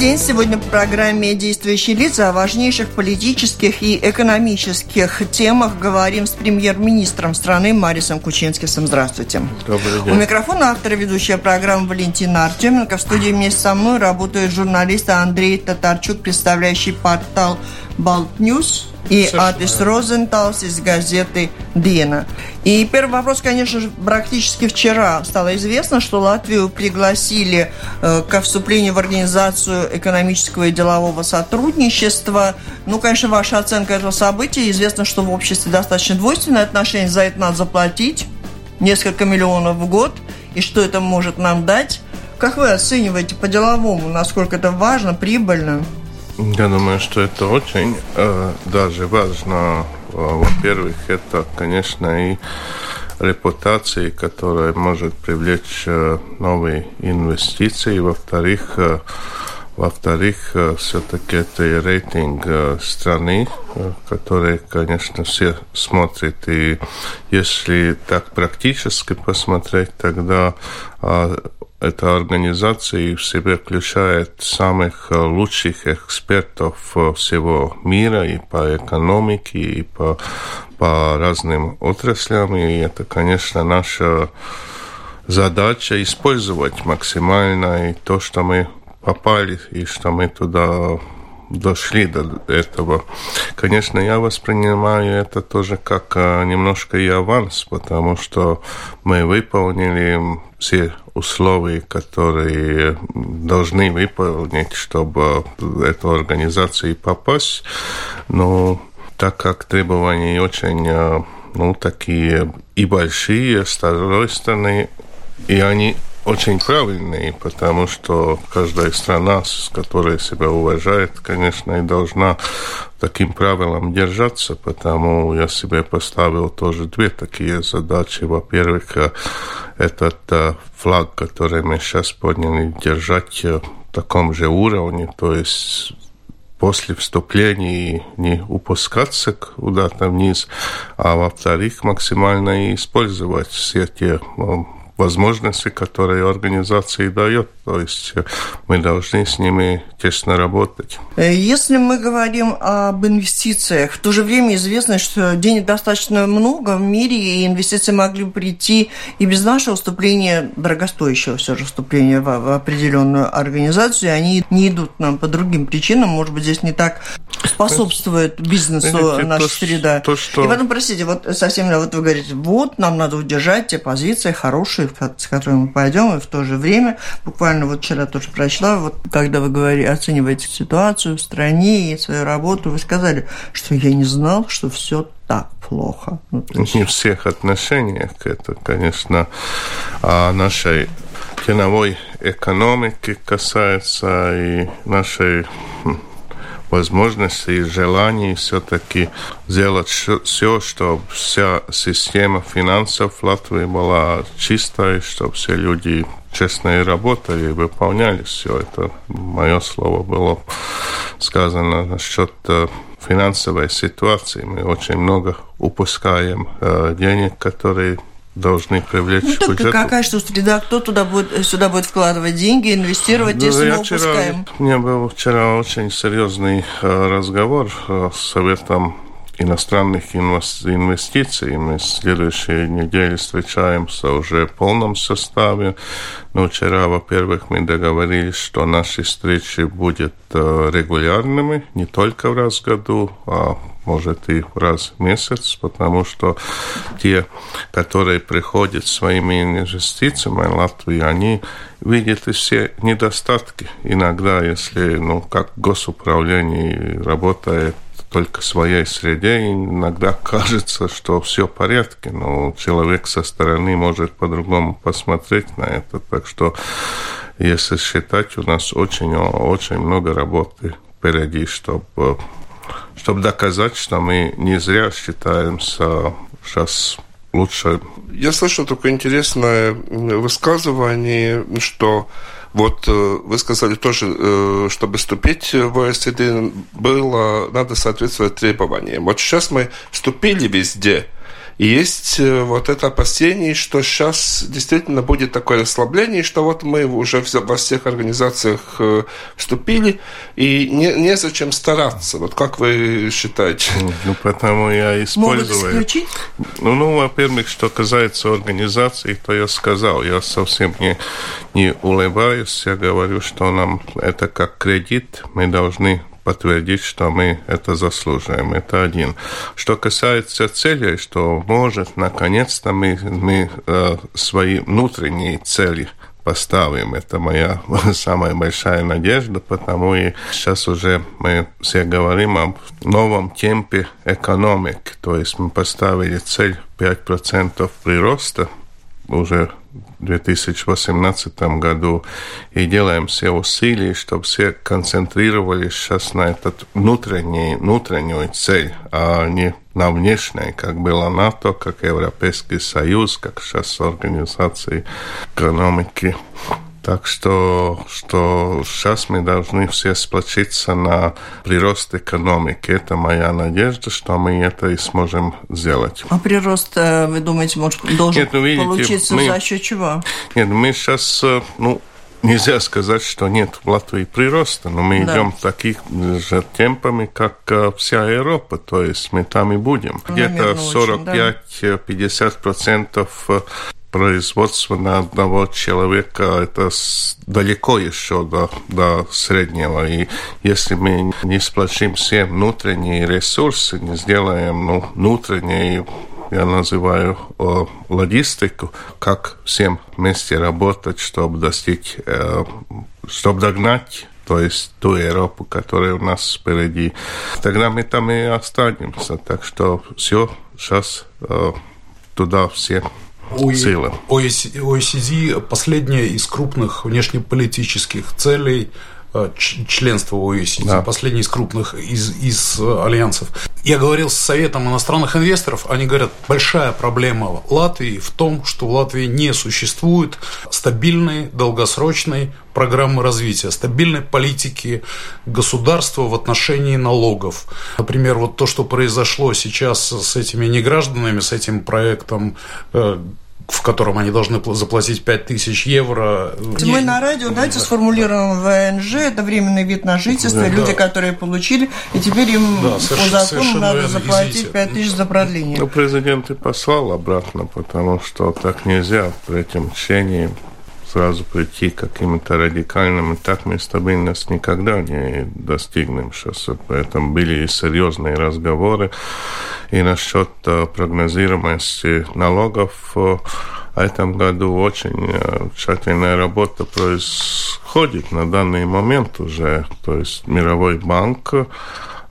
день. Сегодня в программе «Действующие лица» о важнейших политических и экономических темах говорим с премьер-министром страны Марисом Кучинским. Здравствуйте. Добрый день. У микрофона автор ведущая программы Валентина Артеменко. В студии вместе со мной работает журналист Андрей Татарчук, представляющий портал «Балтньюз» и Атис Розенталс из газеты «Дина». И первый вопрос, конечно же, практически вчера стало известно, что Латвию пригласили э, ко вступлению в Организацию экономического и делового сотрудничества. Ну, конечно, ваша оценка этого события. Известно, что в обществе достаточно двойственное отношение. За это надо заплатить несколько миллионов в год. И что это может нам дать? Как вы оцениваете по-деловому, насколько это важно, прибыльно? Я думаю, что это очень э, даже важно. Во-первых, это, конечно, и репутация, которая может привлечь э, новые инвестиции. Во-вторых, э, во-вторых, э, все-таки это и рейтинг э, страны, э, который, конечно, все смотрят. И если так практически посмотреть, тогда а, эта организация в себе включает самых э, лучших экспертов э, всего мира и по экономике, и по, по разным отраслям. И это, конечно, наша задача использовать максимально и то, что мы попали, и что мы туда дошли до этого. Конечно, я воспринимаю это тоже как э, немножко и аванс, потому что мы выполнили все условия, которые должны выполнить, чтобы эту организацию попасть. Но так как требования очень э, ну, такие и большие, с другой стороны, и они очень правильные, потому что каждая страна, с которой себя уважает, конечно, и должна таким правилам держаться, потому я себе поставил тоже две такие задачи. Во-первых, э, этот э, флаг, который мы сейчас подняли, держать э, в таком же уровне, то есть после вступления не упускаться куда-то вниз, а во-вторых, максимально использовать все те возможности, которые организации дает. То есть э, мы должны с ними тесно работать. Э, если мы говорим об инвестициях, в то же время известно, что денег достаточно много в мире, и инвестиции могли бы прийти и без нашего вступления, дорогостоящего все же вступления в, определенную организацию, они не идут нам по другим причинам. Может быть, здесь не так способствует бизнесу Видите, наша то, среда. То, что... И потом, простите, вот совсем вот вы говорите, вот нам надо удержать те позиции хорошие, с которыми мы пойдем, и в то же время, буквально вот вчера тоже прочла, вот когда вы говорили, оцениваете ситуацию в стране и свою работу, вы сказали, что я не знал, что все так плохо. Ну, есть... Не всех отношениях. Это, конечно, нашей киновой экономики касается и нашей возможности и желаний все-таки сделать все, чтобы вся система финансов Латвии была чистой, чтобы все люди честно и работали, и выполняли все это. Мое слово было сказано насчет э, финансовой ситуации. Мы очень много упускаем э, денег, которые должны привлечь ну, так бюджет. какая что среда, кто туда будет, сюда будет вкладывать деньги, инвестировать, ну, если мы вчера, упускаем? У меня был вчера очень серьезный э, разговор с Советом иностранных инвестиций. Мы в следующей неделе встречаемся уже в полном составе. Но вчера, во-первых, мы договорились, что наши встречи будут э, регулярными, не только в раз в году, а может и раз в месяц, потому что те, которые приходят своими инвестициями в Латвию, они видят и все недостатки. Иногда, если, ну, как госуправление работает только своей среде, иногда кажется, что все в порядке, но человек со стороны может по-другому посмотреть на это. Так что, если считать, у нас очень, очень много работы впереди, чтобы, чтобы доказать, что мы не зря считаемся сейчас лучше. Я слышал такое интересное высказывание, что вот э, вы сказали тоже, э, чтобы вступить в ОСЦД, было, надо соответствовать требованиям. Вот сейчас мы вступили везде – и есть э, вот это опасение, что сейчас действительно будет такое расслабление, что вот мы уже во всех организациях э, вступили, и не, незачем стараться. Вот как вы считаете? Ну, потому я использую... Могут исключить? Ну, ну, во-первых, что касается организации, то я сказал, я совсем не, не улыбаюсь, я говорю, что нам это как кредит, мы должны подтвердить, что мы это заслуживаем. Это один. Что касается целей, что может наконец-то мы, мы э, свои внутренние цели поставим. Это моя самая большая надежда, потому и сейчас уже мы все говорим о новом темпе экономики. То есть мы поставили цель 5% прироста уже 2018 году. И делаем все усилия, чтобы все концентрировались сейчас на этот внутренний, внутреннюю цель, а не на внешней, как было НАТО, как Европейский Союз, как сейчас Организация экономики так что, что сейчас мы должны все сплочиться на прирост экономики. Это моя надежда, что мы это и сможем сделать. А прирост, э, вы думаете, может, должен Нет, ну, видите, получиться мы, за счет чего? Нет, мы сейчас, э, ну, Нельзя сказать, что нет в Латвии прироста, но мы да. идем таких же темпами, как э, вся Европа, то есть мы там и будем. Где-то 45-50% производство на одного человека это далеко еще до, до среднего. И если мы не сплочим все внутренние ресурсы, не сделаем ну, внутренние я называю о, логистику, как всем вместе работать, чтобы достичь, э, чтобы догнать то есть ту Европу, которая у нас впереди. Тогда мы там и останемся. Так что все, сейчас э, туда все силы. ОСД последняя из крупных внешнеполитических целей э, членства ОСД, да. последний из крупных из, из э, альянсов. Я говорил с Советом иностранных инвесторов, они говорят, большая проблема Латвии в том, что в Латвии не существует стабильной, долгосрочной программы развития, стабильной политики государства в отношении налогов. Например, вот то, что произошло сейчас с этими негражданами, с этим проектом э, в котором они должны заплатить 5000 евро. Мы на радио, давайте сформулируем ВНЖ, это временный вид на жительство, да, люди, да. которые получили, и теперь им да, по закону надо верно. заплатить 5000 за продление. Ну, президент и послал обратно, потому что так нельзя при этом течении сразу прийти к каким-то радикальным, и так мы стабильность никогда не достигнем сейчас. Поэтому были и серьезные разговоры и насчет э, прогнозируемости налогов. В этом году очень э, тщательная работа происходит на данный момент уже. То есть Мировой банк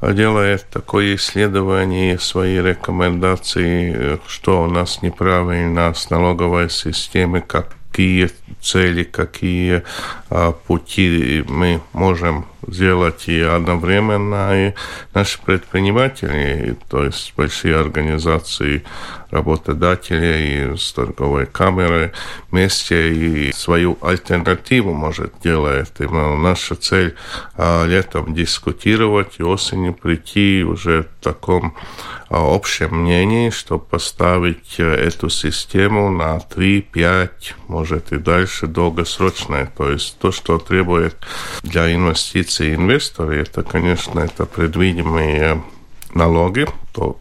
делает такое исследование, свои рекомендации, что у нас неправильно с налоговой системой, как какие цели, какие а, пути мы можем сделать и одновременно и наши предприниматели, то есть большие организации работодателей с торговой камерой вместе и свою альтернативу может делать. И наша цель а, летом дискутировать и осенью прийти уже в таком а, общем мнении, чтобы поставить э, эту систему на 3, 5, может и дальше долгосрочное. То есть то, что требует для инвестиций инвесторы, это, конечно, это предвидимые налоги, то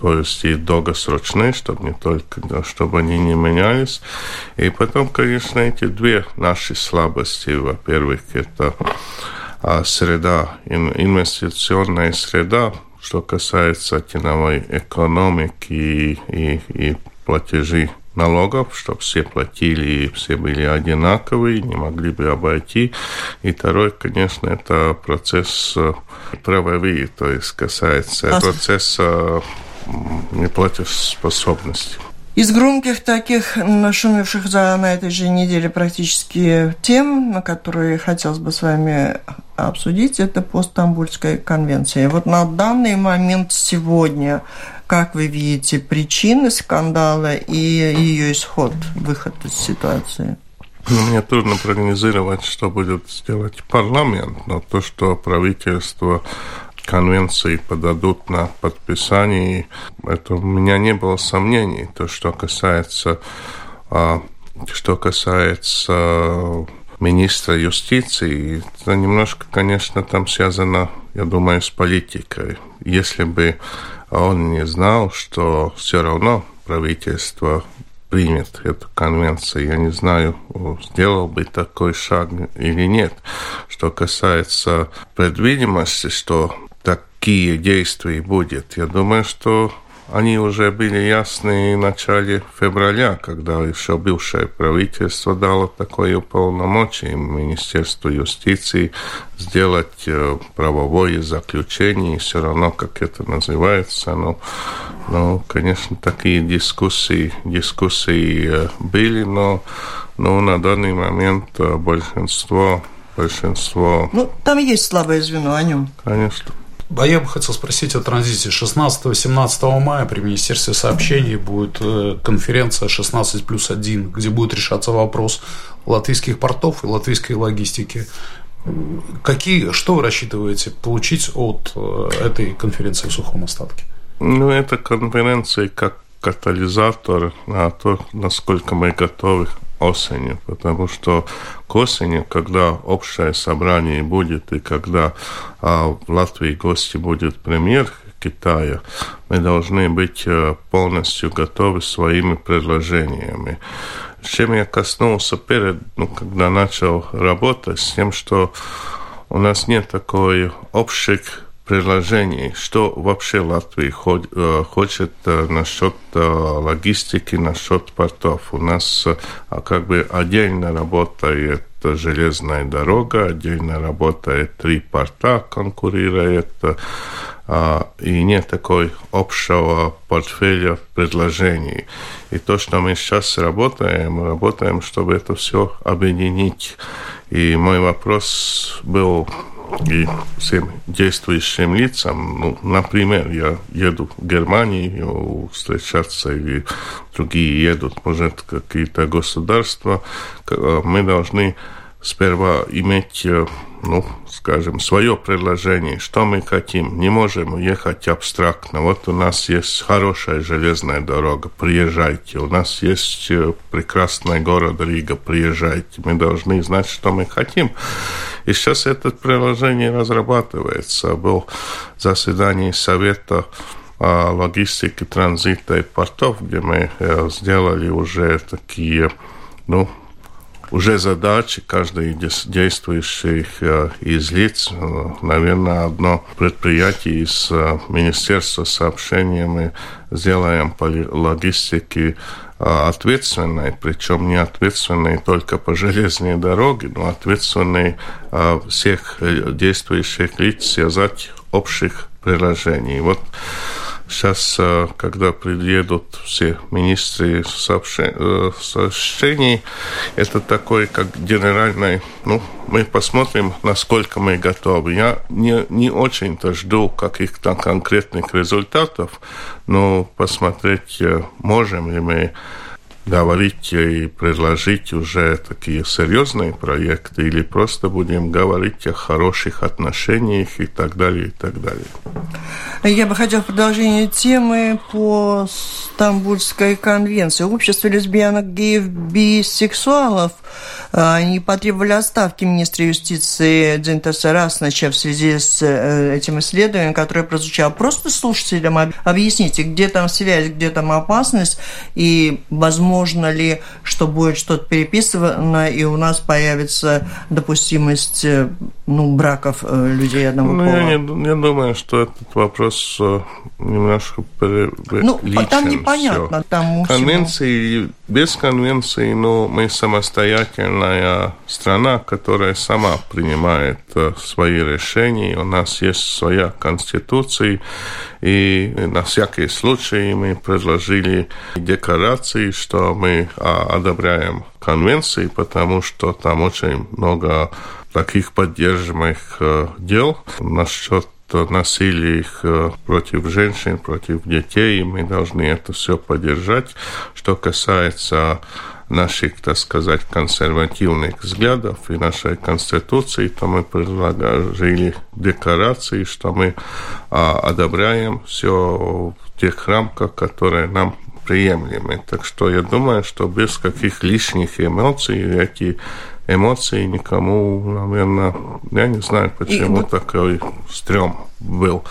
то есть и долгосрочные, чтобы не только, да, чтобы они не менялись. И потом, конечно, эти две наши слабости, во-первых, это а, среда, инвестиционная среда, что касается теневой экономики и, и, и платежей налогов, чтобы все платили все были одинаковые, не могли бы обойти. И второй, конечно, это процесс э, правовый, то есть касается а... процесса неплатежеспособности. Из громких таких нашумевших за на этой же неделе практически тем, на которые хотелось бы с вами обсудить, это по Стамбульской конвенции. Вот на данный момент сегодня, как вы видите, причины скандала и ее исход, выход из ситуации? Ну, мне трудно прогнозировать, что будет сделать парламент, но то, что правительство конвенции подадут на подписание, это у меня не было сомнений. То, что касается, а, что касается министра юстиции, это немножко, конечно, там связано, я думаю, с политикой. Если бы он не знал, что все равно правительство примет эту конвенцию. Я не знаю, сделал бы такой шаг или нет. Что касается предвидимости, что такие действия будет, я думаю, что они уже были ясны в начале февраля, когда еще бывшее правительство дало такое полномочие Министерству юстиции сделать э, правовое заключение, все равно, как это называется. Но, ну, конечно, такие дискуссии, дискуссии э, были, но, но на данный момент э, большинство большинство... Ну, там есть слабое звено о нем. Конечно. А я бы хотел спросить о транзите. 16-17 мая при Министерстве сообщений будет э, конференция 16 плюс 1, где будет решаться вопрос латвийских портов и латвийской логистики. Какие, что вы рассчитываете получить от э, этой конференции в сухом остатке? Ну, эта конференция как катализатор на то, насколько мы готовы осенью, потому что к осени, когда общее собрание будет и когда а, в Латвии гости будет премьер Китая, мы должны быть э, полностью готовы своими предложениями. Чем я коснулся перед, ну, когда начал работать, с тем, что у нас нет такой общих предложений, что вообще Латвия э, хочет э, насчет э, логистики, насчет портов. У нас как бы отдельно работает железная дорога, отдельно работает три порта, конкурирует, и нет такой общего портфеля предложений. И то, что мы сейчас работаем, работаем, чтобы это все объединить. И мой вопрос был и всем действующим лицам, ну, например, я еду в Германию встречаться, и другие едут, может, какие-то государства, мы должны сперва иметь э, ну, скажем, свое предложение, что мы хотим. Не можем ехать абстрактно. Вот у нас есть хорошая железная дорога, приезжайте. У нас есть э, прекрасный город Рига, приезжайте. Мы должны знать, что мы хотим. И сейчас это приложение разрабатывается. Был заседание Совета логистики, транзита и портов, где мы э, сделали уже такие ну, уже задачи каждой действующих э, из лиц. Э, наверное, одно предприятие из э, Министерства сообщения мы сделаем по логистике ответственной, причем не ответственной только по железной дороге, но ответственной всех действующих лиц связать общих приложений. Вот Сейчас, э, когда приедут все министры э, сообщений, это такой, как генеральный, ну, мы посмотрим, насколько мы готовы. Я не, не очень-то жду каких-то конкретных результатов, но посмотреть, э, можем ли мы говорить и предложить уже такие серьезные проекты, или просто будем говорить о хороших отношениях и так далее, и так далее. Я бы хотела продолжение темы по Стамбульской конвенции. Общество лесбиянок, геев, бисексуалов а, они потребовали отставки министра юстиции Дзинтаса Раснача в связи с э, этим исследованием, которое прозвучало. Просто слушателям объясните, где там связь, где там опасность, и возможно ли, что будет что-то переписано, и у нас появится допустимость э, ну, браков э, людей одного ну, пола? Я, не, я думаю, что этот вопрос немножко Ну, там непонятно. Там конвенции, без конвенции, но мы самостоятельно суверенная страна, которая сама принимает э, свои решения. У нас есть своя конституция, и на всякий случай мы предложили декларации, что мы а, одобряем конвенции, потому что там очень много таких поддерживаемых э, дел насчет насилия их э, против женщин, против детей, и мы должны это все поддержать. Что касается наших, так сказать, консервативных взглядов и нашей Конституции, то мы предложили декларации, что мы а, одобряем все в тех рамках, которые нам приемлемы. Так что я думаю, что без каких лишних эмоций эти эмоции никому, наверное, я не знаю, почему и... такой стрём был.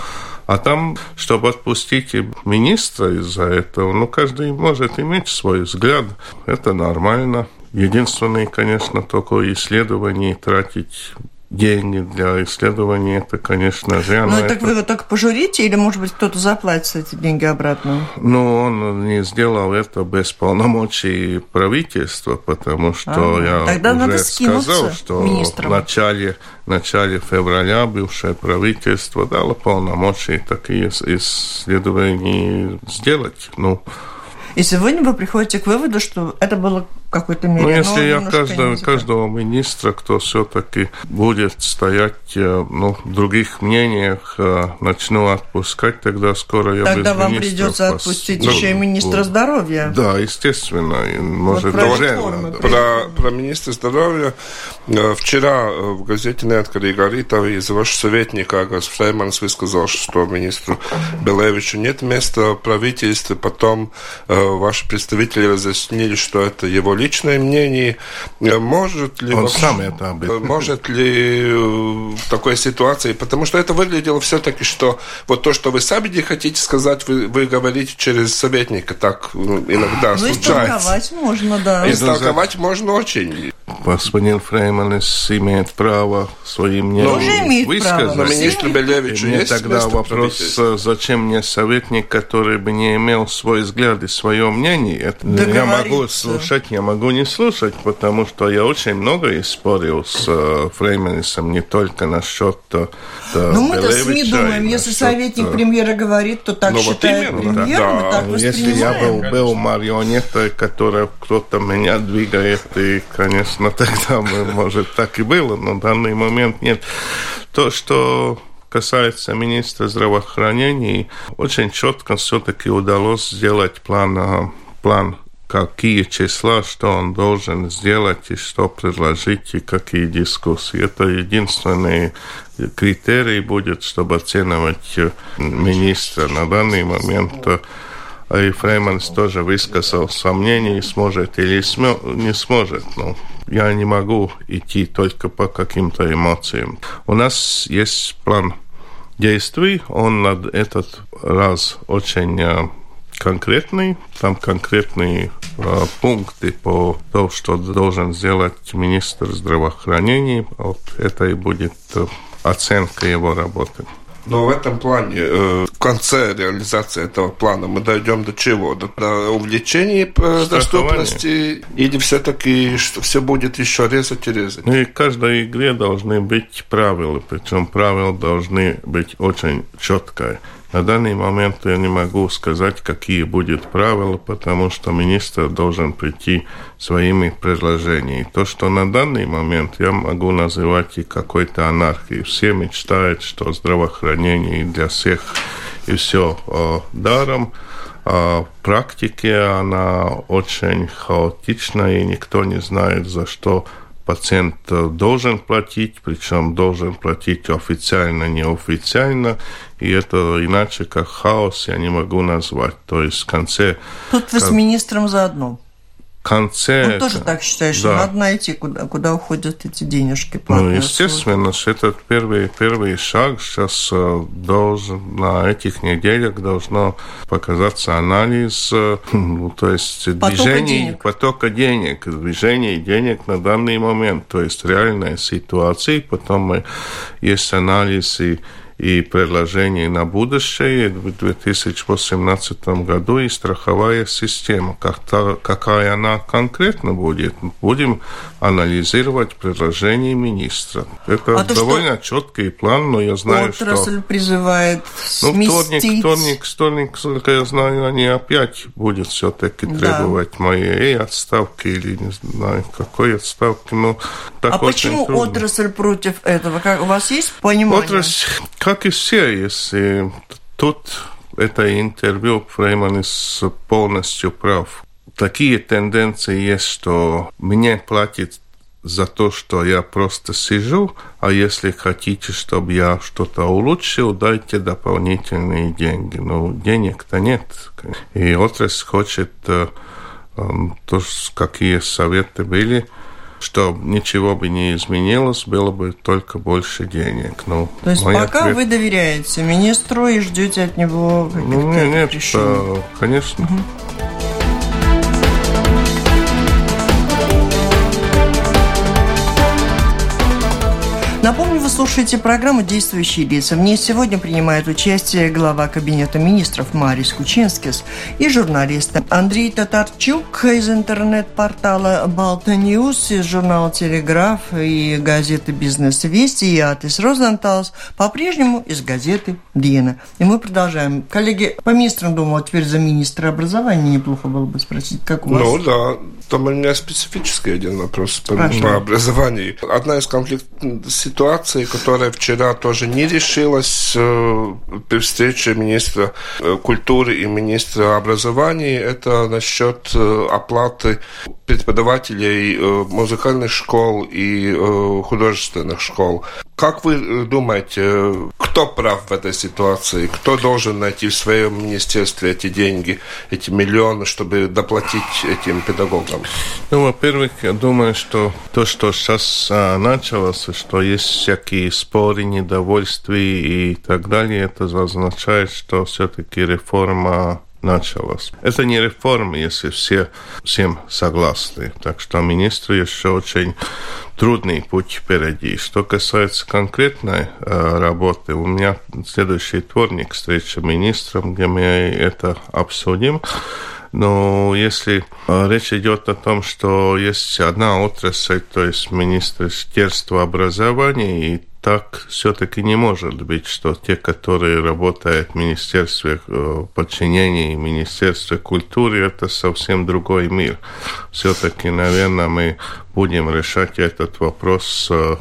А там, чтобы отпустить министра из-за этого, ну, каждый может иметь свой взгляд. Это нормально. Единственное, конечно, только исследование тратить деньги для исследований, это, конечно, зря. Ну, так это... вы его только пожурите, или, может быть, кто-то заплатит эти деньги обратно? Ну, он не сделал это без полномочий правительства, потому что а, я тогда уже надо сказал, что министром. в начале, начале февраля бывшее правительство дало полномочия такие исследования сделать. Ну, и сегодня вы приходите к выводу, что это было какой-то мере. Ну, если я каждого, каждого министра, кто все-таки будет стоять э, ну, в других мнениях, э, начну отпускать, тогда скоро я Тогда вам придется пос... отпустить ну, еще и министра здоровья. Да, естественно. Может, вот про, уже, про, про министра здоровья. Э, вчера в газете «Неоткрытый Горитов» из вашего советника Агас Фрейманс высказал, что министру Белевичу нет места в правительстве. Потом ваши представители разъяснили, что это его личное мнение. Может ли... Он вообще, сам это этом. Может ли в такой ситуации... Потому что это выглядело все-таки, что вот то, что вы сами не хотите сказать, вы, вы говорите через советника. Так ну, иногда ну, случается. Истолковать можно, да. Истолковать можно очень. Господин Фрейманес имеет право своим мнением Тоже имеет высказать. Право. Но министр Белевич есть тогда вопрос, зачем мне советник, который бы не имел свой взгляд и свое мнение? Это я могу слушать, я могу не слушать, потому что я очень много спорил с э, Фрейманесом, не только насчет э, Ну, мы-то СМИ думаем, если советник э, премьера говорит, то так ну, считает вот именно, премьер, да. так Если я был, был марионетой, которая кто-то меня двигает, и, конечно, но тогда, может, так и было, но в данный момент нет. То, что касается министра здравоохранения, очень четко все-таки удалось сделать план, план какие числа, что он должен сделать и что предложить, и какие дискуссии. Это единственный критерий будет, чтобы оценивать министра. На данный момент и Фрейманс тоже высказал сомнения, сможет или не сможет. Ну, я не могу идти только по каким-то эмоциям. У нас есть план действий, он на этот раз очень конкретный, там конкретные пункты по тому, что должен сделать министр здравоохранения. Вот это и будет э, оценка его работы. Но в этом плане, э, в конце реализации этого плана мы дойдем до чего? До, до увеличения доступности или все-таки что все будет еще резать и резать? И в каждой игре должны быть правила, причем правила должны быть очень четкие. На данный момент я не могу сказать, какие будут правила, потому что министр должен прийти своими предложениями. То, что на данный момент я могу называть и какой-то анархией. Все мечтают, что здравоохранение для всех и все о, даром. А практике она очень хаотична, и никто не знает, за что пациент э, должен платить, причем должен платить официально, неофициально, и это иначе как хаос я не могу назвать. То есть в конце... Тут вы как... с министром заодно конце... Он тоже так считает, что да. надо найти, куда, куда уходят эти денежки. Ну, естественно, что этот первый, первый шаг сейчас э, должен, на этих неделях должно показаться анализ, э, ну, то есть потока движение, денег. потока денег, движение денег на данный момент, то есть реальная ситуация, потом есть анализ и и предложений на будущее в 2018 году и страховая система. Как какая она конкретно будет, будем анализировать предложение министра. Это а довольно что? четкий план, но я знаю, Отрасль что... Отрасль призывает ну, вторник, вторник, вторник, сколько я знаю, они опять будут все-таки да. требовать моей отставки или не знаю, какой отставки. Но так а почему трудно. отрасль против этого? Как, у вас есть понимание? Отрасль, как и все, если тут это интервью Фрейманис полностью прав. Такие тенденции есть, что мне платят за то, что я просто сижу, а если хотите, чтобы я что-то улучшил, дайте дополнительные деньги. Но денег-то нет. И отрасль хочет, э, то, какие советы были, что ничего бы не изменилось, было бы только больше денег. Ну, То есть пока ответ... вы доверяете министру и ждете от него каких-то ну, нет, нет, решений? конечно. Угу. Слушаете программу «Действующие лица». В ней сегодня принимает участие глава Кабинета министров Марис Кучинскис и журналист Андрей Татарчук из интернет-портала «Baltnews», из журнала «Телеграф» и газеты «Бизнес Вести» и Атис Розенталс, по-прежнему из газеты «Диена». И мы продолжаем. Коллеги, по министрам, думаю, теперь за министра образования неплохо было бы спросить, как у вас? Ну да, там у меня специфический один вопрос по, по образованию. Одна из конфликтных ситуаций, которая вчера тоже не решилась э, при встрече министра э, культуры и министра образования, это насчет э, оплаты преподавателей музыкальных школ и художественных школ. Как вы думаете, кто прав в этой ситуации? Кто должен найти в своем министерстве эти деньги, эти миллионы, чтобы доплатить этим педагогам? Ну, во-первых, я думаю, что то, что сейчас а, началось, что есть всякие споры, недовольствия и так далее, это означает, что все-таки реформа началось. Это не реформа, если все всем согласны. Так что министру еще очень трудный путь впереди. Что касается конкретной э, работы, у меня следующий вторник встреча министром, где мы это обсудим. Но если э, речь идет о том, что есть одна отрасль, то есть Министерство образования, и так все-таки не может быть, что те, которые работают в Министерстве э, подчинения и Министерстве культуры, это совсем другой мир. Все-таки, наверное, мы будем решать этот вопрос э,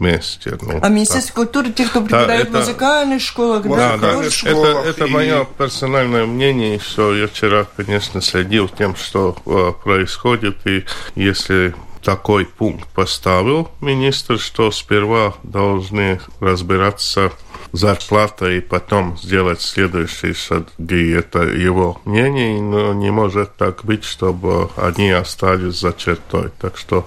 вместе. Ну, а Министерство так. культуры, те, кто преподает да, в музыкальных школах, да, да, да. Это, это и... мое персональное мнение, что я вчера, конечно, следил тем, что э, происходит, и если такой пункт поставил министр, что сперва должны разбираться зарплата и потом сделать следующие шаги. Это его мнение, но не может так быть, чтобы они остались за чертой. Так что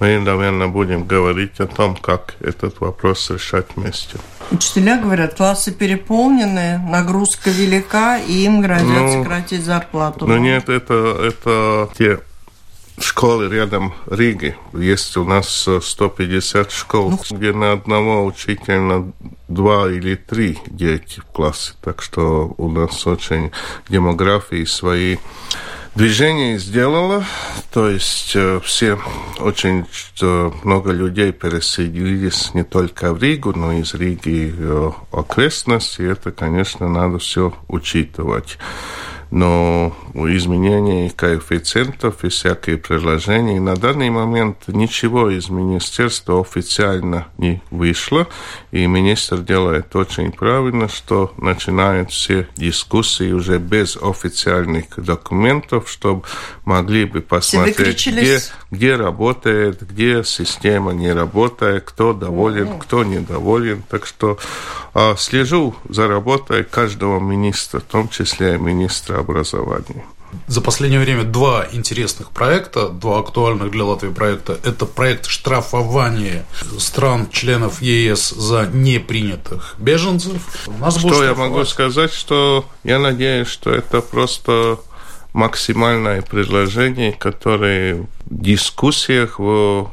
мы, наверное, будем говорить о том, как этот вопрос решать вместе. Учителя говорят, классы переполнены, нагрузка велика, и им грозят ну, сократить зарплату. Ну нет, это, это те школы рядом Риги. Есть у нас 150 школ, ну, где на одного учителя на два или три дети в классе. Так что у нас очень демографии свои движение сделала, то есть э, все очень э, много людей переселились не только в Ригу, но и из Риги э, окрестности. Это, конечно, надо все учитывать но изменения коэффициентов и всякие предложения. На данный момент ничего из министерства официально не вышло, и министр делает очень правильно, что начинают все дискуссии уже без официальных документов, чтобы могли бы посмотреть, где, где работает, где система не работает, кто доволен, кто недоволен. Так что а, слежу за работой каждого министра, в том числе и министра образования. За последнее время два интересных проекта, два актуальных для Латвии проекта. Это проект штрафования стран-членов ЕС за непринятых беженцев. Нас что я могу сказать, что я надеюсь, что это просто максимальное предложение, которое в дискуссиях, в,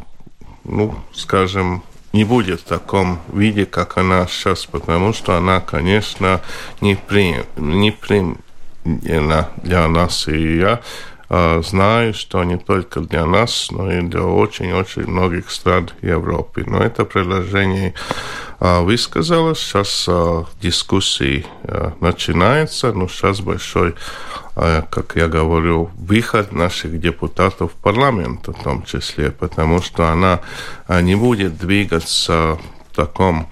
ну, скажем, не будет в таком виде, как она сейчас, потому что она, конечно, не, при, не примена для нас. И я э, знаю, что не только для нас, но и для очень-очень многих стран Европы. Но это предложение э, высказалось, сейчас э, дискуссии э, начинается, но сейчас большой как я говорю, выход наших депутатов в парламент в том числе, потому что она не будет двигаться в таком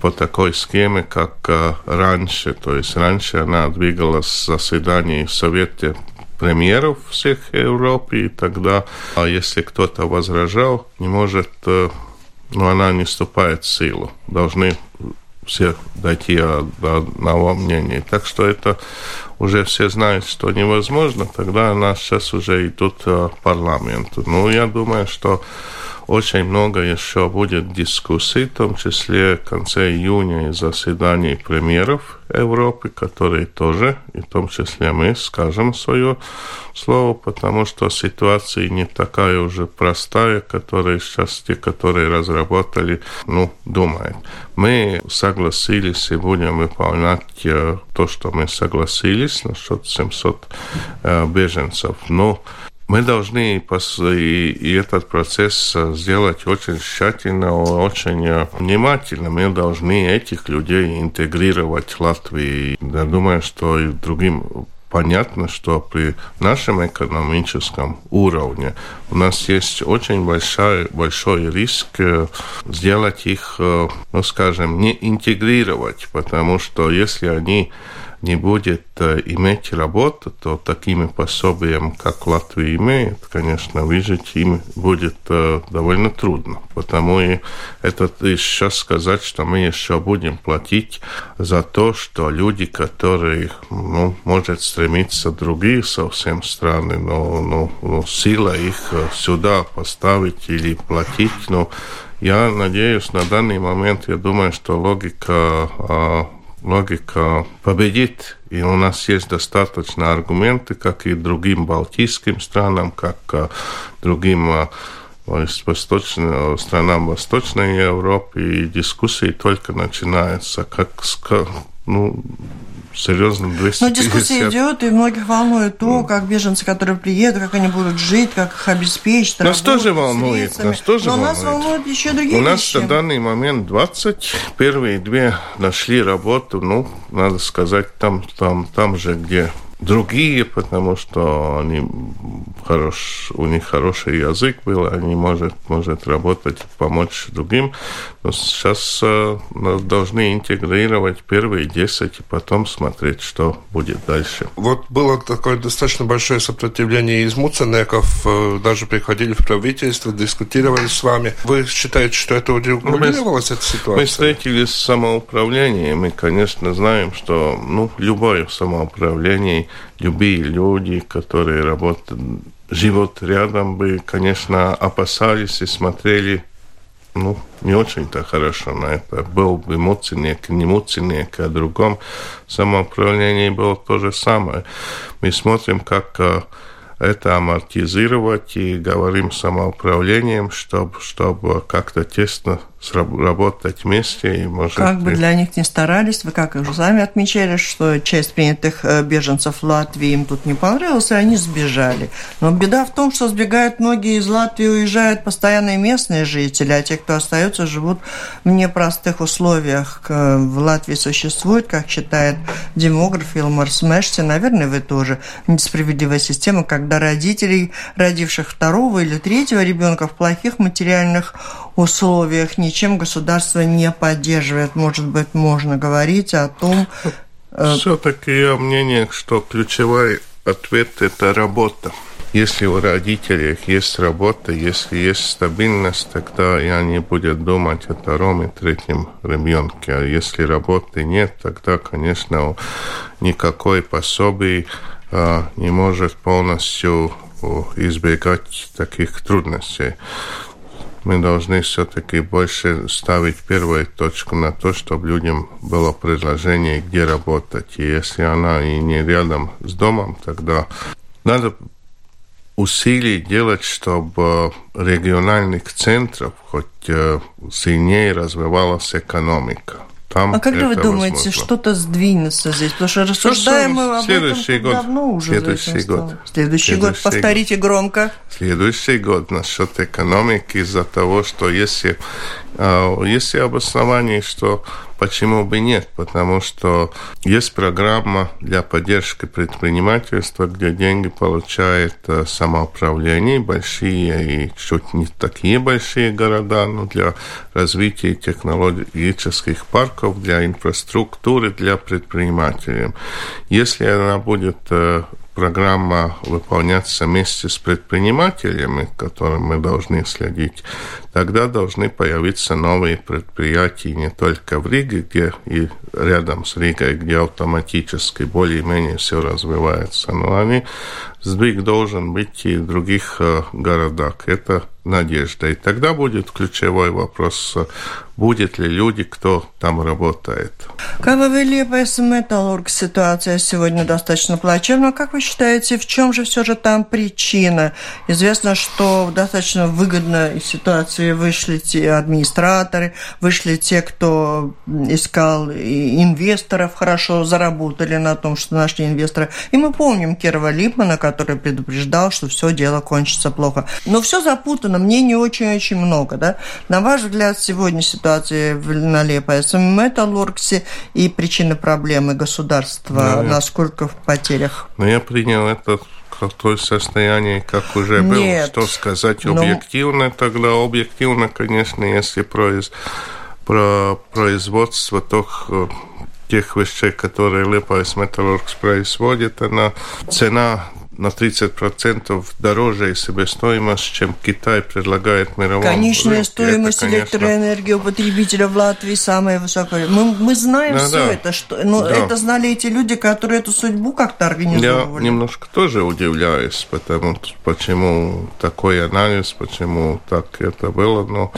по такой схеме, как раньше. То есть раньше она двигалась с заседаний Совета премьеров всех Европы, и тогда, если кто-то возражал, не может, ну, она не вступает в силу. Должны все дойти до одного мнения. Так что это уже все знают, что невозможно, тогда она сейчас уже идут в парламент. Ну, я думаю, что очень много еще будет дискуссий, в том числе в конце июня и заседаний премьеров Европы, которые тоже, и в том числе мы, скажем свое слово, потому что ситуация не такая уже простая, которая сейчас те, которые разработали, ну, думают. Мы согласились и будем выполнять э, то, что мы согласились насчет 700 э, беженцев. Но мы должны и этот процесс сделать очень тщательно, очень внимательно. Мы должны этих людей интегрировать в Латвии. Я думаю, что и другим понятно, что при нашем экономическом уровне у нас есть очень большой, большой риск э, сделать их, э, ну скажем, не интегрировать, потому что если они не будет э, иметь работу, то такими пособиями, как Латвия имеет, конечно, выжить им будет э, довольно трудно. Потому и это сейчас сказать, что мы еще будем платить за то, что люди, которые, ну, может стремиться другие совсем страны, но, но, но сила их э, сюда поставить или платить, но я надеюсь, на данный момент, я думаю, что логика а, логика победит, и у нас есть достаточно аргументы, как и другим балтийским странам, как другим восточным, странам Восточной Европы, и дискуссии только начинаются, как ну, серьезно 250. Но дискуссия идет, и многих волнует то, ну. как беженцы, которые приедут, как они будут жить, как их обеспечить. Нас тоже волнует. Нас тоже Но волнует. нас волнуют еще другие У нас на данный момент 20. Первые две нашли работу, ну, надо сказать, там, там, там же, где другие, потому что они хорош, у них хороший язык был, они может, может работать, помочь другим. Но сейчас э, должны интегрировать первые 10 и потом смотреть, что будет дальше. Вот было такое достаточно большое сопротивление из муценеков, э, даже приходили в правительство, дискутировали с вами. Вы считаете, что это урегулировалось, эта ситуация? Мы встретились с самоуправлением, и, конечно, знаем, что ну, любое самоуправление любые люди, которые работают, живут рядом, бы, конечно, опасались и смотрели ну, не очень-то хорошо на это. Был бы муценник, не муценник, а другом самоуправлении было то же самое. Мы смотрим, как э, это амортизировать и говорим самоуправлением, чтобы, чтобы как-то тесно работать вместе. И, может, как бы для них не старались, вы как уже сами отмечали, что часть принятых э, беженцев в Латвии им тут не понравилось, и они сбежали. Но беда в том, что сбегают многие из Латвии, уезжают постоянные местные жители, а те, кто остается, живут в непростых условиях. В Латвии существует, как считает демограф Илмар Смешти, наверное, вы тоже, несправедливая система, когда родителей, родивших второго или третьего ребенка в плохих материальных условиях ничем государство не поддерживает. Может быть, можно говорить о том... Э, Все-таки я мнение, что ключевой ответ – это работа. Если у родителей есть работа, если есть стабильность, тогда и они будут думать о втором и третьем ребенке. А если работы нет, тогда, конечно, никакой пособий а, не может полностью избегать таких трудностей мы должны все-таки больше ставить первую точку на то, чтобы людям было предложение, где работать. И если она и не рядом с домом, тогда надо усилий делать, чтобы региональных центров хоть сильнее развивалась экономика. Там а когда вы думаете, что-то сдвинется здесь? Потому что рассуждаем мы об следующий этом год, давно уже. Следующий год. Следующий, следующий год. Повторите год. громко. Следующий год насчет экономики из-за того, что если, а, если обоснование, что Почему бы нет? Потому что есть программа для поддержки предпринимательства, где деньги получает э, самоуправление, большие и чуть не такие большие города, но для развития технологических парков, для инфраструктуры, для предпринимателей. Если она будет э, программа выполняться вместе с предпринимателями, которым мы должны следить, тогда должны появиться новые предприятия не только в Риге, где и рядом с Ригой, где автоматически более-менее все развивается, но они сдвиг должен быть и в других э, городах. Это надежда. И тогда будет ключевой вопрос, будет ли люди, кто там работает. Как вы Металлург, ситуация сегодня достаточно плачевна. Как вы считаете, в чем же все же там причина? Известно, что достаточно выгодной ситуации вышли те администраторы, вышли те, кто искал инвесторов, хорошо заработали на том, что нашли инвесторы. И мы помним Кирова Липмана, который предупреждал, что все дело кончится плохо. Но все запутано, мнений очень-очень много. Да? На ваш взгляд, сегодня ситуация в на Liepājas Metalurgs е и причины проблемы государства, да, насколько в потерях? Ну, я принял это то состояние, как уже было. Нет, Что сказать ну, объективно, но... тогда объективно, конечно, если произ... про производство, э, тех вещей, которые Liepājas Metalurgs производит, она цена на 30% дороже себестоимость, чем Китай предлагает мировому Конечная рынке. стоимость это, конечно... электроэнергии у потребителя в Латвии самая высокая. Мы, мы знаем да, все да. это, что, но да. это знали эти люди, которые эту судьбу как-то организовывали. Я немножко тоже удивляюсь, потому почему такой анализ, почему так это было, но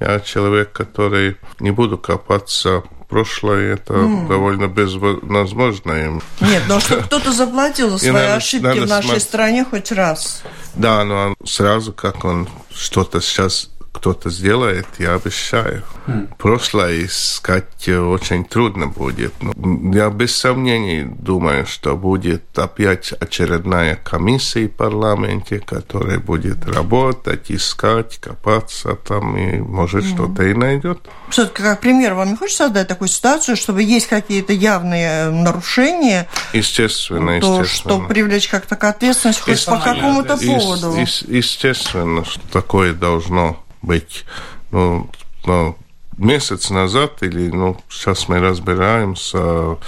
я человек, который не буду копаться прошлое это mm. довольно безвозможно. Нет, но что кто-то заплатил за свои надо, ошибки надо в нашей см... стране хоть раз. Да, но сразу как он что-то сейчас кто-то сделает, я обещаю. Mm. Прошлое искать очень трудно будет. Но я без сомнений думаю, что будет опять очередная комиссия в парламенте, которая будет работать, искать, копаться там и может mm. что-то и найдет. Все-таки как пример, вам не хочется создать такую ситуацию, чтобы есть какие-то явные э, нарушения? Естественно, то, естественно. Что привлечь как-то к ответственности хоть по какому-то поводу? Естественно, что такое должно быть. Ну, ну, месяц назад или ну, сейчас мы разбираемся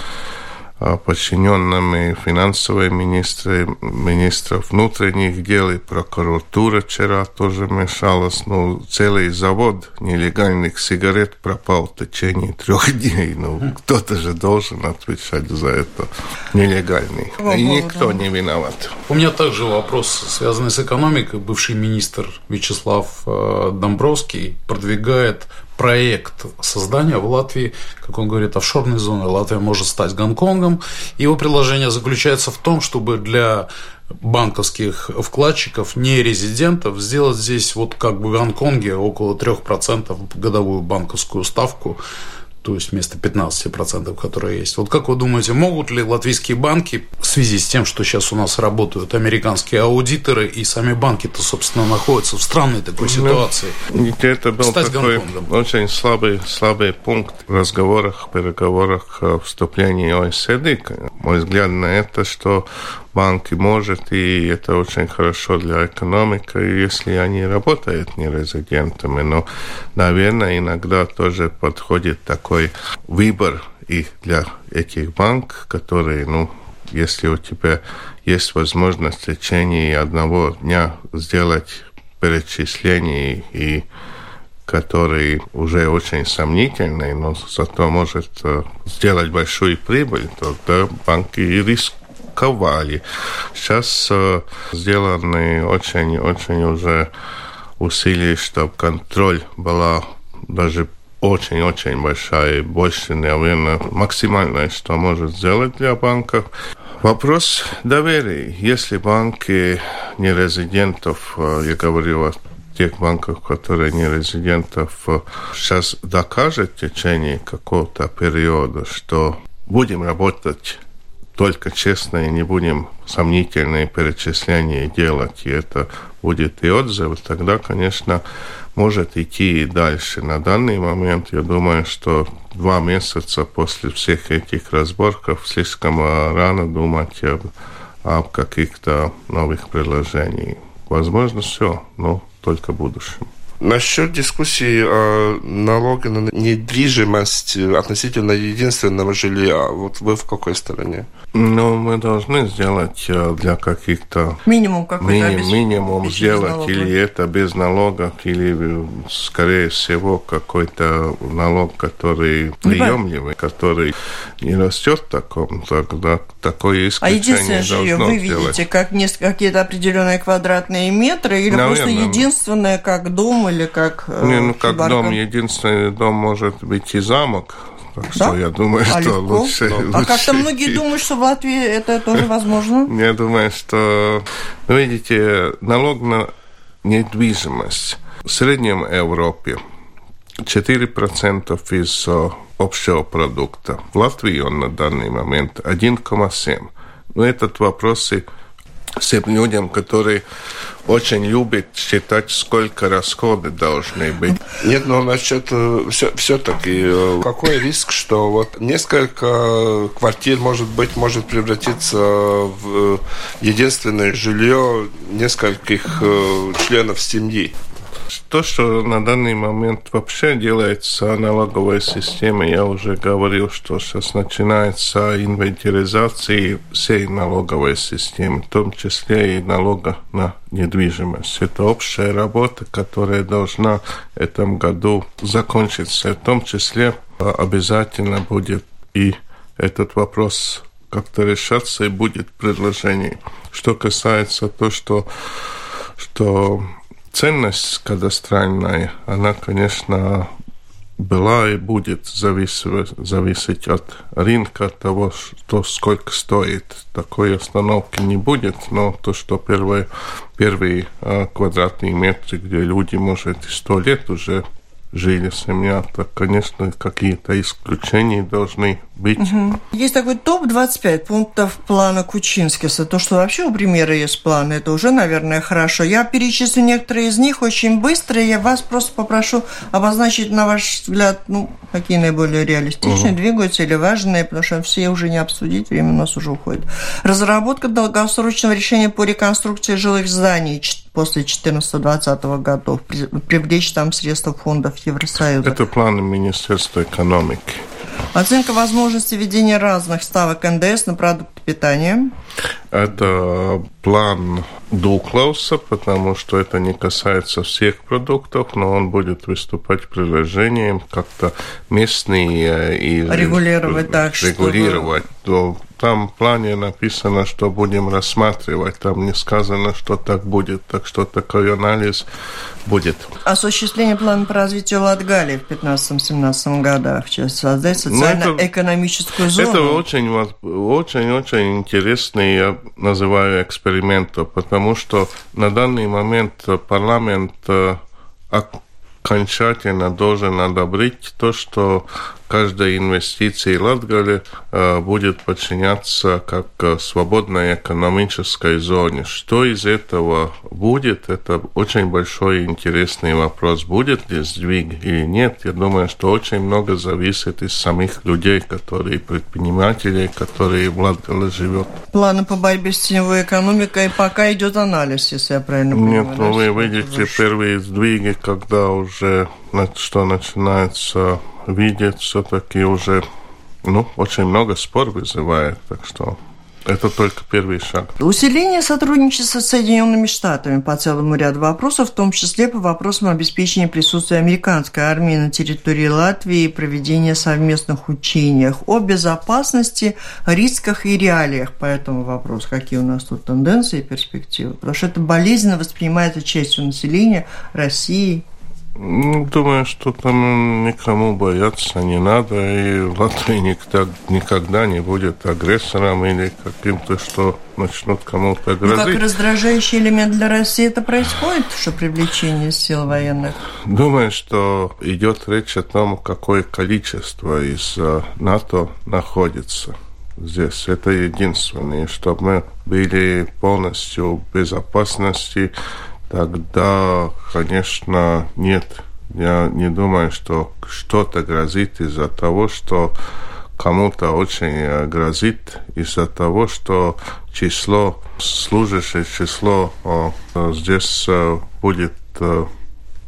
подчиненными финансовые министры, министров внутренних дел и прокуратура вчера тоже мешалась. Ну, целый завод нелегальных сигарет пропал в течение трех дней. Ну, кто-то же должен отвечать за это нелегальный. И никто не виноват. У меня также вопрос, связанный с экономикой. Бывший министр Вячеслав э, Домбровский продвигает проект создания в Латвии, как он говорит, офшорной зоны. Латвия может стать Гонконгом. Его предложение заключается в том, чтобы для банковских вкладчиков, не резидентов, сделать здесь вот как бы в Гонконге около 3% годовую банковскую ставку то есть вместо 15%, которые есть. Вот как вы думаете, могут ли латвийские банки в связи с тем, что сейчас у нас работают американские аудиторы и сами банки-то, собственно, находятся в странной такой ну, ситуации? Ну, это был Стать такой Гонконгом. очень слабый, слабый пункт в разговорах, переговорах о вступлении ОСД. Мой взгляд на это, что банки может, и это очень хорошо для экономики, если они работают не резидентами. Но, наверное, иногда тоже подходит такой выбор и для этих банков, которые, ну, если у тебя есть возможность в течение одного дня сделать перечисление и который уже очень сомнительный, но зато может э, сделать большую прибыль, тогда банки и риск ковали. Сейчас э, сделаны очень-очень уже усилия, чтобы контроль была даже очень-очень большая, больше, наверное, максимальное, что может сделать для банков. Вопрос доверия. Если банки не резидентов, э, я говорю о тех банков, которые не резидентов, сейчас докажет в течение какого-то периода, что будем работать только честно и не будем сомнительные перечисления делать, и это будет и отзывы, тогда, конечно, может идти и дальше. На данный момент, я думаю, что два месяца после всех этих разборков слишком рано думать об, об каких-то новых предложениях. Возможно, все, но только в будущем. Насчет дискуссии о налоге на недвижимость относительно единственного жилья, вот вы в какой стороне? Ну, мы должны сделать э, для каких-то... Минимум какой-то. Мини, минимум сделать, или это без налогов, или, э, скорее всего, какой-то налог, который приемлемый, который не растет в таком, тогда такое исключение А единственное жилье вы видите как какие-то определенные квадратные метры, или Наверное. просто единственное как дом, или как... Э, не, ну, как дом, единственный дом может быть и замок, так да? что я думаю, а что лучше, ну, лучше... А как-то многие думают, что в Латвии это тоже возможно? Я думаю, что, ну, видите, налог на недвижимость в среднем Европе 4% из общего продукта. В Латвии он на данный момент 1,7%. Но этот вопрос и всем людям, которые очень любят считать, сколько расходы должны быть. Нет, но насчет все, все-таки э, какой риск, что вот несколько квартир может быть может превратиться в единственное жилье нескольких э, членов семьи? То, что на данный момент вообще делается налоговой системой, я уже говорил, что сейчас начинается инвентаризация всей налоговой системы, в том числе и налога на недвижимость. Это общая работа, которая должна в этом году закончиться. В том числе обязательно будет и этот вопрос как-то решаться и будет предложение. Что касается то, что, что ценность кадастральная, она, конечно, была и будет зависеть, зависеть от рынка, от того, что сколько стоит. Такой остановки не будет, но то, что первые, первые а, квадратные метры, где люди, может, и сто лет уже жили семья, так, конечно, какие-то исключения должны быть. Угу. Есть такой топ-25 пунктов плана Кучинскиса. То, что вообще у премьера есть план, это уже, наверное, хорошо. Я перечислю некоторые из них очень быстро. Я вас просто попрошу обозначить, на ваш взгляд, ну, какие наиболее реалистичные, угу. двигаются или важные, потому что все уже не обсудить, время у нас уже уходит. Разработка долгосрочного решения по реконструкции жилых зданий после 14-20 годов, привлечь там средства фондов Евросоюза. Это планы Министерства экономики. Оценка возможности введения разных ставок НДС на продукты питания. Это план Дуклауса, потому что это не касается всех продуктов, но он будет выступать приложением как-то местные и регулировать так, регулировать. Чтобы там в плане написано, что будем рассматривать, там не сказано, что так будет, так что такой анализ будет. Осуществление плана по развитию Латгалии в 15-17 годах, создать ну, социально-экономическую зону. Это очень-очень интересный, я называю, эксперимент, потому что на данный момент парламент э, окончательно должен одобрить то, что каждой инвестиции Латгале э, будет подчиняться как э, свободной экономической зоне. Что из этого будет, это очень большой и интересный вопрос. Будет ли сдвиг или нет, я думаю, что очень много зависит из самих людей, которые предприниматели, которые в Латгале живет. Планы по борьбе с теневой экономикой пока идет анализ, если я правильно понимаю. Нет, ну вы видите первые сдвиги, когда уже что начинается видеть все-таки уже, ну, очень много спор вызывает, так что это только первый шаг. Усиление сотрудничества с Соединенными Штатами по целому ряду вопросов, в том числе по вопросам обеспечения присутствия американской армии на территории Латвии и проведения совместных учений о безопасности, рисках и реалиях по этому вопросу. Какие у нас тут тенденции и перспективы? Потому что это болезненно воспринимается частью населения России Ну, думаю, что там никому бояться не надо, и Латвия никогда, никогда не будет агрессором или каким-то, что начнут кому-то грозить. Ну, как раздражающий элемент для России это происходит, что привлечение сил военных? Думаю, что идет речь о том, какое количество из э, НАТО находится здесь. Это единственное, чтобы мы были полностью в безопасности, тогда, конечно, нет. Я не думаю, что что-то грозит из-за того, что кому-то очень э, грозит из-за того, что число служащих, число здесь э, будет э,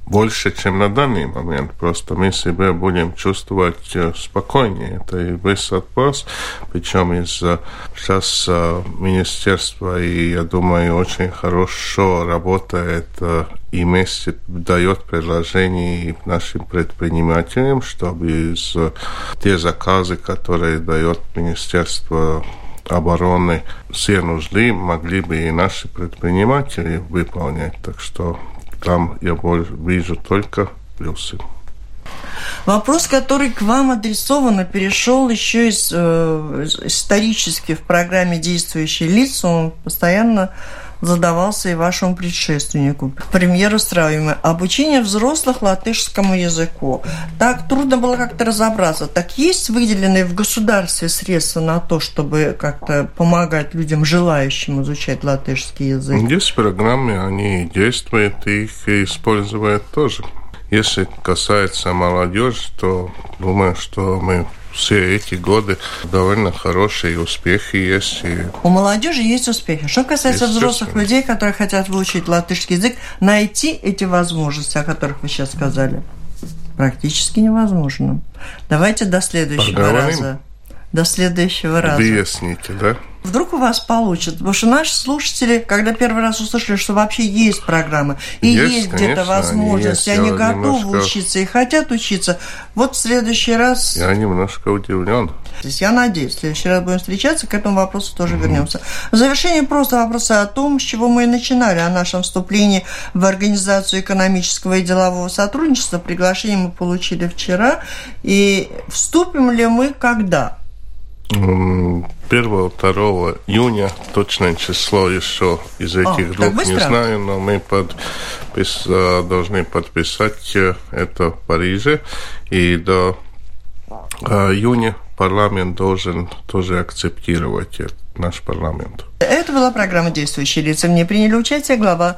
больше, чем на данный момент. Просто мы себя будем чувствовать э, спокойнее. Это и весь вопрос. Причем из сейчас э, министерство, и я думаю, очень хорошо работает э, и вместе дает предложения нашим предпринимателям, чтобы из те заказы, которые дает Министерство обороны, все нужды могли бы и наши предприниматели выполнять. Так что там я вижу только плюсы. Вопрос, который к вам адресован, перешел еще из э, исторически в программе «Действующие лица». Он постоянно задавался и вашему предшественнику, премьеру Страуема. Обучение взрослых латышскому языку. Так трудно было как-то разобраться. Так есть выделенные в государстве средства на то, чтобы как-то помогать людям, желающим изучать латышский язык? Есть программы, они действуют, их используют тоже. Если касается молодежи, то думаю, что мы все эти годы довольно хорошие успехи есть. И... У молодежи есть успехи. Что касается взрослых людей, которые хотят выучить латышский язык, найти эти возможности, о которых вы сейчас сказали, практически невозможно. Давайте до следующего Поговорим. раза. До следующего раза. Выясните, да? Вдруг у вас получится. Потому что наши слушатели, когда первый раз услышали, что вообще есть программы, и есть, есть где-то возможности, они, они готовы немножко... учиться и хотят учиться, вот в следующий раз... Я немножко удивлен. То есть я надеюсь, в следующий раз будем встречаться, к этому вопросу тоже mm-hmm. вернемся. В завершение просто вопроса о том, с чего мы и начинали, о нашем вступлении в Организацию экономического и делового сотрудничества. Приглашение мы получили вчера. И вступим ли мы когда? 1-2 июня, точное число еще из этих О, двух не знаю, но мы подпис, должны подписать это в Париже. И до июня парламент должен тоже акцептировать наш парламент. Это была программа «Действующие лица». В ней приняли участие глава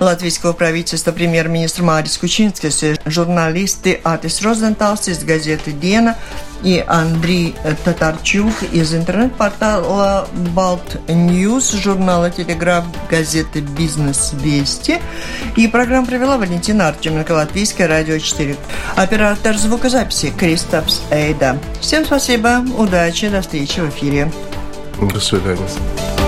латвийского правительства, премьер-министр Марис Кучинскис, журналисты Атис Розенталс из газеты «Диена» и Андрей Татарчук из интернет-портала Baltnews, журнала «Телеграф», газеты «Бизнес Вести». И программу провела Валентина Артеменко, Латвийское радио 4. Оператор звукозаписи Кристопс Эйда. Всем спасибо, удачи, до встречи в эфире. До свидания.